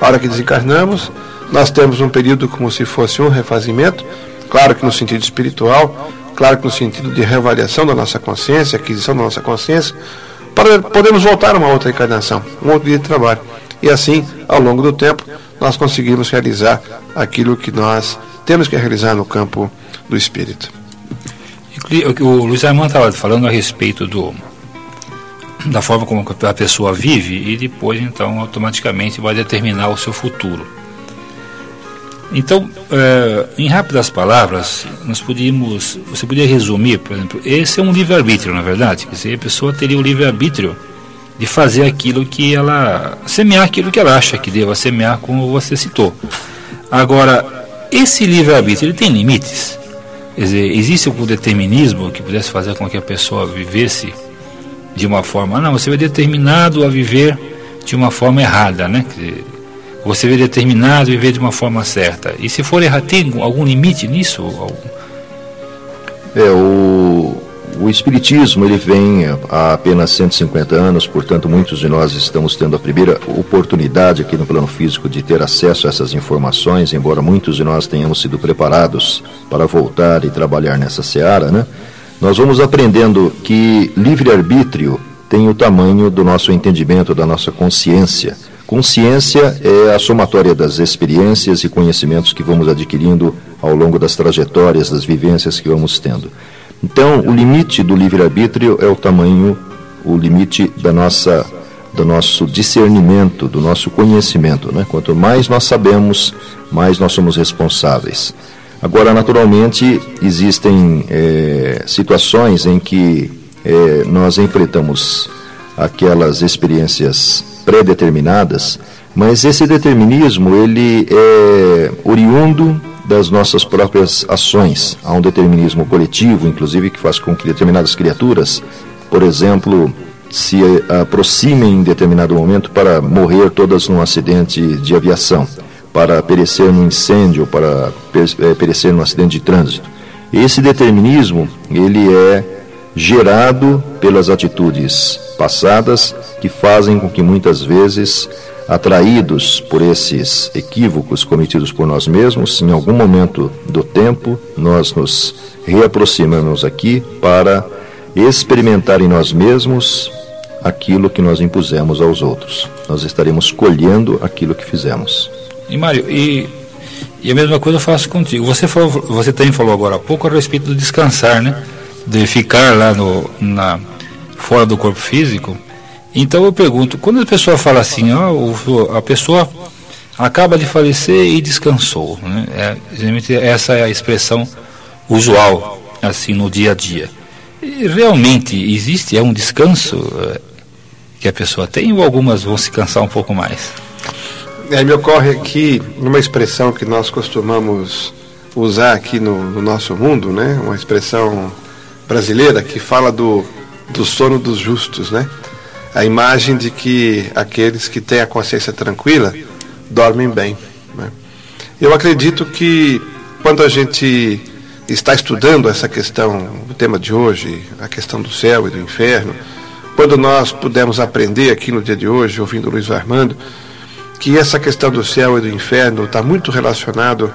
A hora que desencarnamos, nós temos um período como se fosse um refazimento, claro que no sentido espiritual, claro que no sentido de reavaliação da nossa consciência, aquisição da nossa consciência, para podermos voltar a uma outra encarnação, um outro dia de trabalho. E assim, ao longo do tempo, nós conseguimos realizar aquilo que nós temos que realizar no campo do espírito. O Luiz Armando estava falando a respeito do, da forma como a pessoa vive e depois, então, automaticamente vai determinar o seu futuro. Então, é, em rápidas palavras, nós podíamos, você podia resumir, por exemplo, esse é um livre-arbítrio, na é verdade. Quer dizer, a pessoa teria o livre-arbítrio de fazer aquilo que ela, semear aquilo que ela acha que deva semear, como você citou. Agora, esse livre-arbítrio, ele tem limites? Quer dizer, existe algum determinismo que pudesse fazer com que a pessoa vivesse de uma forma, não, você é determinado a viver de uma forma errada, né? Quer dizer, você vê determinado a viver de uma forma certa. E se for errar, tem algum limite nisso? É, o, o Espiritismo ele vem há apenas 150 anos, portanto, muitos de nós estamos tendo a primeira oportunidade aqui no plano físico de ter acesso a essas informações, embora muitos de nós tenhamos sido preparados para voltar e trabalhar nessa seara, né? Nós vamos aprendendo que livre-arbítrio tem o tamanho do nosso entendimento, da nossa consciência. Consciência é a somatória das experiências e conhecimentos que vamos adquirindo ao longo das trajetórias, das vivências que vamos tendo. Então, o limite do livre-arbítrio é o tamanho, o limite da nossa, do nosso discernimento, do nosso conhecimento. Né? Quanto mais nós sabemos, mais nós somos responsáveis. Agora, naturalmente, existem é, situações em que é, nós enfrentamos aquelas experiências pré-determinadas, mas esse determinismo ele é oriundo das nossas próprias ações. Há um determinismo coletivo, inclusive, que faz com que determinadas criaturas, por exemplo, se aproximem em determinado momento para morrer todas num acidente de aviação, para perecer num incêndio, para é, perecer num acidente de trânsito. Esse determinismo, ele é gerado pelas atitudes passadas que fazem com que muitas vezes, atraídos por esses equívocos cometidos por nós mesmos, em algum momento do tempo, nós nos reaproximamos aqui para experimentar em nós mesmos aquilo que nós impusemos aos outros. Nós estaremos colhendo aquilo que fizemos. E Mário, e, e a mesma coisa eu faço contigo. Você, falou, você também falou agora há pouco a respeito do descansar, né? De ficar lá no, na, fora do corpo físico. Então eu pergunto, quando a pessoa fala assim, ó, a pessoa acaba de falecer e descansou, né? É, geralmente essa é a expressão usual, assim, no dia a dia. E realmente existe, é um descanso é, que a pessoa tem ou algumas vão se cansar um pouco mais? É, me ocorre aqui uma expressão que nós costumamos usar aqui no, no nosso mundo, né? Uma expressão brasileira que fala do do sono dos justos, né? A imagem de que aqueles que têm a consciência tranquila dormem bem. Né? Eu acredito que quando a gente está estudando essa questão, o tema de hoje, a questão do céu e do inferno, quando nós pudemos aprender aqui no dia de hoje, ouvindo Luiz Armando, que essa questão do céu e do inferno está muito relacionado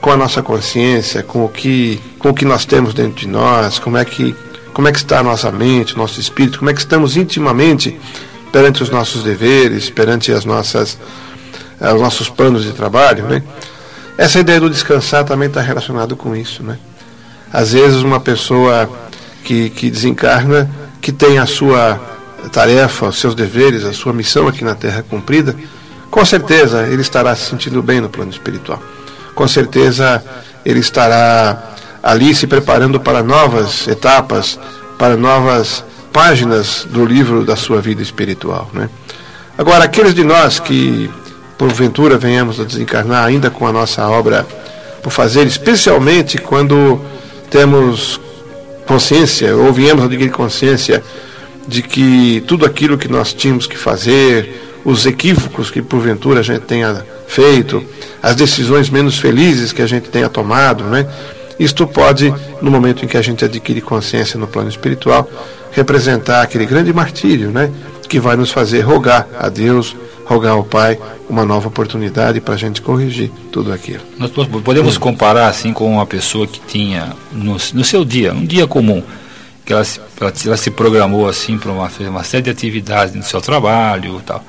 com a nossa consciência, com o que, com o que nós temos dentro de nós, como é que como é que está a nossa mente, nosso espírito, como é que estamos intimamente perante os nossos deveres, perante as nossas, eh, os nossos planos de trabalho, né? Essa ideia do descansar também está relacionado com isso, né? Às vezes uma pessoa que, que desencarna, que tem a sua tarefa, os seus deveres, a sua missão aqui na Terra cumprida, com certeza ele estará se sentindo bem no plano espiritual. Com certeza ele estará ali se preparando para novas etapas, para novas páginas do livro da sua vida espiritual. Né? Agora, aqueles de nós que porventura venhamos a desencarnar ainda com a nossa obra por fazer, especialmente quando temos consciência, ou viemos a adquirir consciência de que tudo aquilo que nós tínhamos que fazer, os equívocos que porventura a gente tenha feito, as decisões menos felizes que a gente tenha tomado, né? Isto pode, no momento em que a gente adquire consciência no plano espiritual, representar aquele grande martírio, né? Que vai nos fazer rogar a Deus, rogar ao Pai uma nova oportunidade para a gente corrigir tudo aquilo. Nós podemos comparar assim com uma pessoa que tinha no, no seu dia, um dia comum, que ela se, ela, ela se programou assim para uma, uma série de atividades no seu trabalho e tal.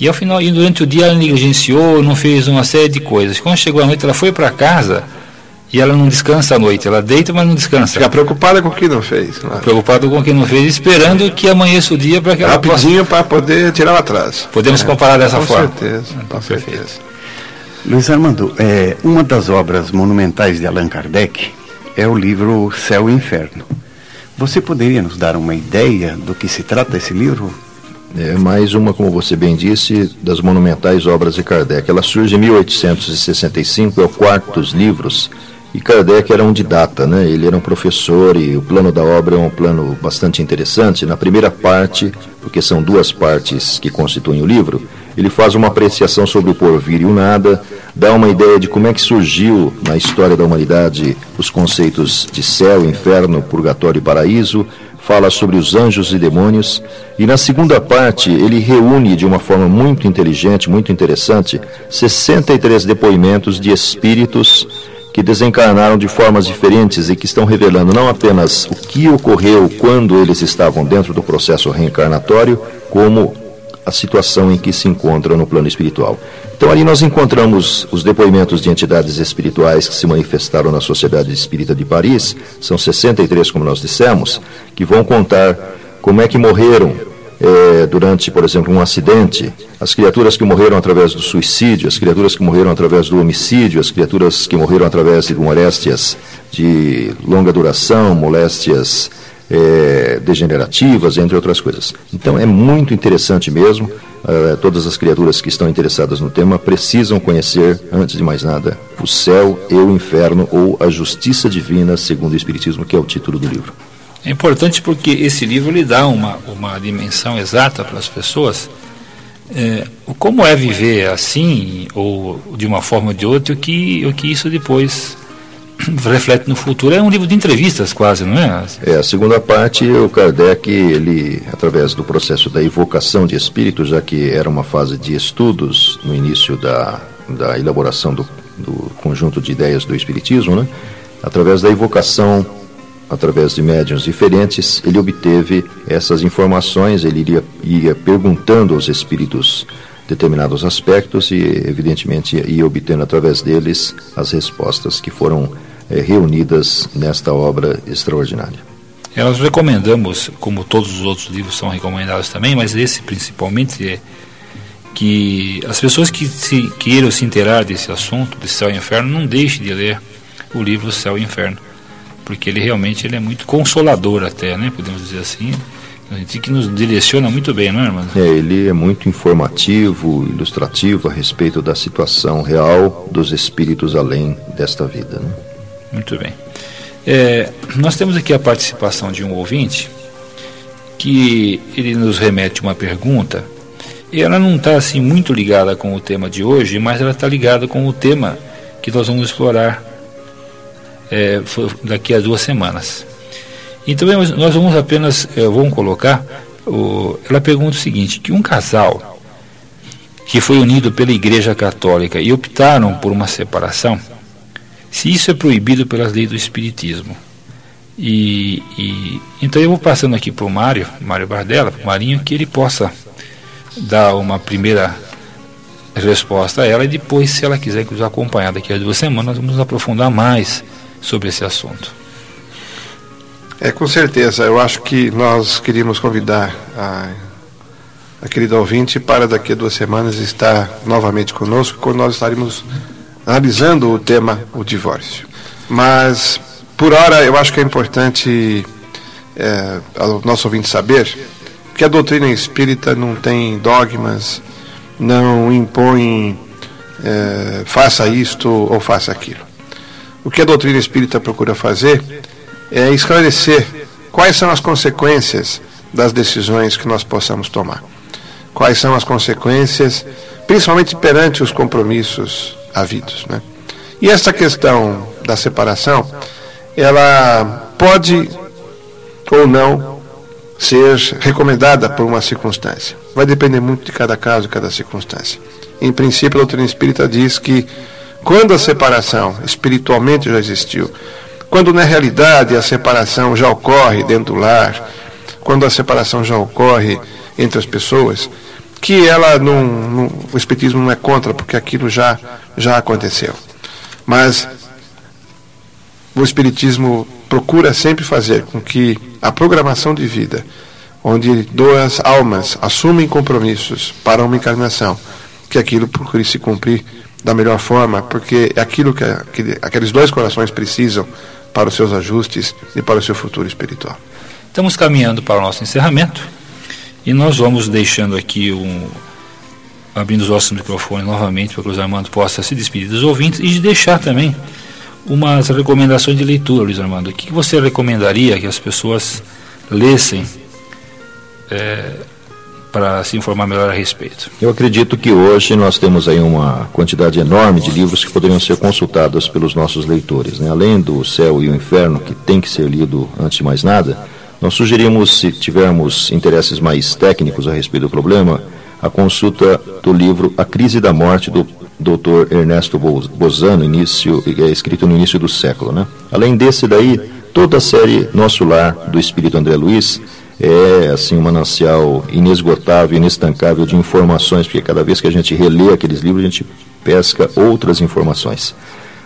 E ao final, e durante o dia ela negligenciou, não fez uma série de coisas. Quando chegou a noite, ela foi para casa e ela não descansa à noite. Ela deita, mas não descansa. Fica preocupada com o que não fez. Não é? Preocupada com o que não fez, esperando que amanheça o dia para que ela Rapidinho possa... para poder tirar o atraso. Podemos é. comparar dessa com forma. Certeza, com Perfeito. certeza. Luiz Armando, é, uma das obras monumentais de Allan Kardec é o livro Céu e Inferno. Você poderia nos dar uma ideia do que se trata esse livro? É mais uma, como você bem disse, das monumentais obras de Kardec. Ela surge em 1865, é o quarto dos livros, e Kardec era um didata, né? ele era um professor e o plano da obra é um plano bastante interessante. Na primeira parte, porque são duas partes que constituem o livro, ele faz uma apreciação sobre o porvir e o nada, dá uma ideia de como é que surgiu na história da humanidade os conceitos de céu, inferno, purgatório e paraíso, fala sobre os anjos e demônios, e na segunda parte ele reúne de uma forma muito inteligente, muito interessante, 63 depoimentos de espíritos que desencarnaram de formas diferentes e que estão revelando não apenas o que ocorreu quando eles estavam dentro do processo reencarnatório, como a situação em que se encontram no plano espiritual. Então ali nós encontramos os depoimentos de entidades espirituais que se manifestaram na Sociedade Espírita de Paris, são 63, como nós dissemos, que vão contar como é que morreram é, durante, por exemplo, um acidente, as criaturas que morreram através do suicídio, as criaturas que morreram através do homicídio, as criaturas que morreram através de moléstias de longa duração, moléstias é, degenerativas, entre outras coisas. Então é muito interessante mesmo. Uh, todas as criaturas que estão interessadas no tema precisam conhecer, antes de mais nada, o céu e o inferno, ou a justiça divina, segundo o Espiritismo, que é o título do livro. É importante porque esse livro lhe dá uma, uma dimensão exata para as pessoas. É, como é viver assim, ou de uma forma ou de outra, o que, o que isso depois reflete no futuro. É um livro de entrevistas quase, não é? É, a segunda parte, o Kardec, ele, através do processo da evocação de espíritos, já que era uma fase de estudos no início da, da elaboração do, do conjunto de ideias do Espiritismo, né? através da evocação através de médiuns diferentes, ele obteve essas informações, ele iria, ia perguntando aos espíritos determinados aspectos e, evidentemente, ia obtendo através deles as respostas que foram é, reunidas nesta obra extraordinária. É, nós recomendamos, como todos os outros livros são recomendados também, mas esse principalmente é que as pessoas que se, queiram se inteirar desse assunto, de céu e inferno, não deixem de ler o livro Céu e Inferno porque ele realmente ele é muito consolador até, né? Podemos dizer assim. A gente que nos direciona muito bem, não é, irmão? É, ele é muito informativo, ilustrativo a respeito da situação real dos espíritos além desta vida. Né? Muito bem. É, nós temos aqui a participação de um ouvinte que ele nos remete uma pergunta e ela não está assim muito ligada com o tema de hoje, mas ela está ligada com o tema que nós vamos explorar é, daqui a duas semanas. Então nós vamos apenas, é, vamos colocar, o, ela pergunta o seguinte, que um casal que foi unido pela Igreja Católica e optaram por uma separação, se isso é proibido pelas leis do Espiritismo. E, e então eu vou passando aqui para o Mário, Mário Bardella, para o Marinho, que ele possa dar uma primeira resposta a ela e depois, se ela quiser nos acompanhar daqui a duas semanas, vamos aprofundar mais sobre esse assunto. É, com certeza. Eu acho que nós queríamos convidar a, a querida ouvinte para daqui a duas semanas estar novamente conosco, quando nós estaremos analisando o tema, o divórcio. Mas, por hora, eu acho que é importante é, ao nosso ouvinte saber que a doutrina espírita não tem dogmas, não impõe é, faça isto ou faça aquilo. O que a doutrina espírita procura fazer é esclarecer quais são as consequências das decisões que nós possamos tomar. Quais são as consequências, principalmente perante os compromissos havidos. Né? E essa questão da separação, ela pode ou não ser recomendada por uma circunstância. Vai depender muito de cada caso, cada circunstância. Em princípio, a doutrina espírita diz que quando a separação espiritualmente já existiu, quando na realidade a separação já ocorre dentro do lar, quando a separação já ocorre entre as pessoas, que ela não, não, o espiritismo não é contra, porque aquilo já, já aconteceu. Mas o espiritismo procura sempre fazer com que a programação de vida, onde duas almas assumem compromissos para uma encarnação, que aquilo procure se cumprir da melhor forma, porque é aquilo que, que aqueles dois corações precisam para os seus ajustes e para o seu futuro espiritual. Estamos caminhando para o nosso encerramento. E nós vamos deixando aqui um. abrindo os nossos microfones novamente para que o Luiz Armando possa se despedir dos ouvintes e deixar também umas recomendações de leitura, Luiz Armando. O que você recomendaria que as pessoas lessem é, para se informar melhor a respeito? Eu acredito que hoje nós temos aí uma quantidade enorme de livros que poderiam ser consultados pelos nossos leitores. Né? Além do Céu e o Inferno, que tem que ser lido antes de mais nada nós sugerimos, se tivermos interesses mais técnicos a respeito do problema, a consulta do livro A Crise da Morte do Dr. Ernesto Bozano, início, é escrito no início do século. Né? Além desse daí, toda a série Nosso Lar, do Espírito André Luiz, é assim um manancial inesgotável, inestancável de informações, porque cada vez que a gente relê aqueles livros, a gente pesca outras informações.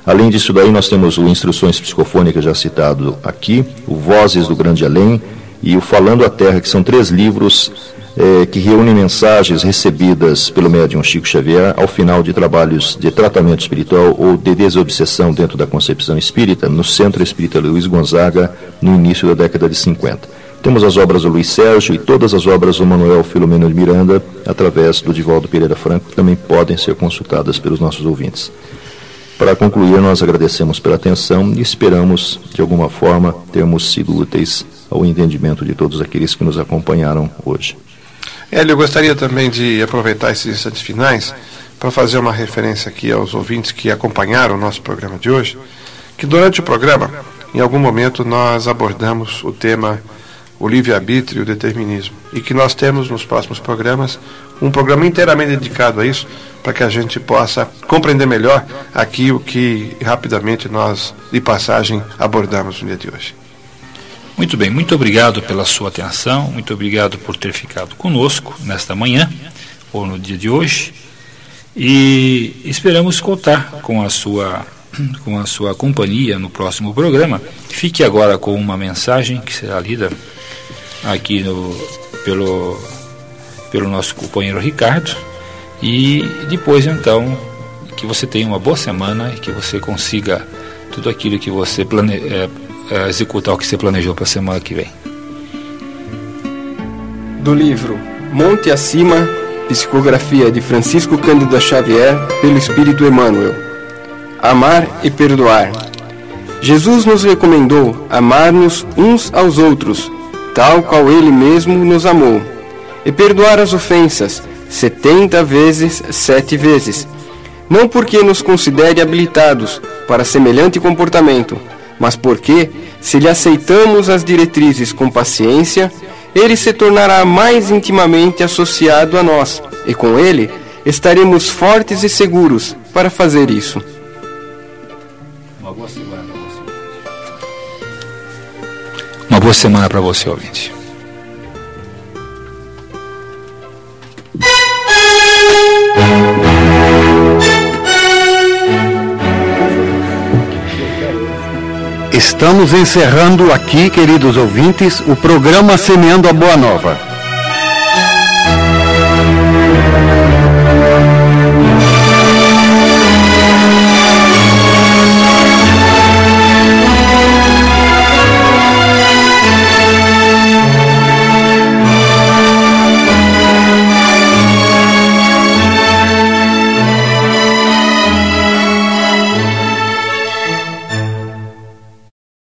Além disso daí, nós temos o Instruções Psicofônicas já citado aqui, o Vozes do Grande Além e o Falando a Terra, que são três livros eh, que reúnem mensagens recebidas pelo médium Chico Xavier ao final de trabalhos de tratamento espiritual ou de desobsessão dentro da concepção espírita, no Centro Espírita Luiz Gonzaga, no início da década de 50. Temos as obras do Luiz Sérgio e todas as obras do Manuel Filomeno de Miranda, através do Divaldo Pereira Franco, que também podem ser consultadas pelos nossos ouvintes. Para concluir, nós agradecemos pela atenção e esperamos, de alguma forma, termos sido úteis ao entendimento de todos aqueles que nos acompanharam hoje. Hélio, eu gostaria também de aproveitar esses instantes finais para fazer uma referência aqui aos ouvintes que acompanharam o nosso programa de hoje, que durante o programa, em algum momento, nós abordamos o tema o livre-arbítrio e o determinismo. E que nós temos nos próximos programas um programa inteiramente dedicado a isso, para que a gente possa compreender melhor aqui o que rapidamente nós, de passagem, abordamos no dia de hoje. Muito bem, muito obrigado pela sua atenção, muito obrigado por ter ficado conosco nesta manhã ou no dia de hoje. E esperamos contar com a sua com a sua companhia no próximo programa. Fique agora com uma mensagem que será lida aqui no, pelo, pelo nosso companheiro Ricardo. E depois, então, que você tenha uma boa semana e que você consiga tudo aquilo que você é, é, executar o que você planejou para a semana que vem. Do livro Monte Acima, psicografia de Francisco Cândido Xavier, pelo Espírito Emmanuel. Amar e perdoar. Jesus nos recomendou amar-nos uns aos outros tal qual ele mesmo nos amou, e perdoar as ofensas setenta vezes sete vezes, não porque nos considere habilitados para semelhante comportamento, mas porque, se lhe aceitamos as diretrizes com paciência, ele se tornará mais intimamente associado a nós, e com ele estaremos fortes e seguros para fazer isso. Uma boa semana para você, ouvinte. Estamos encerrando aqui, queridos ouvintes, o programa Semeando a Boa Nova.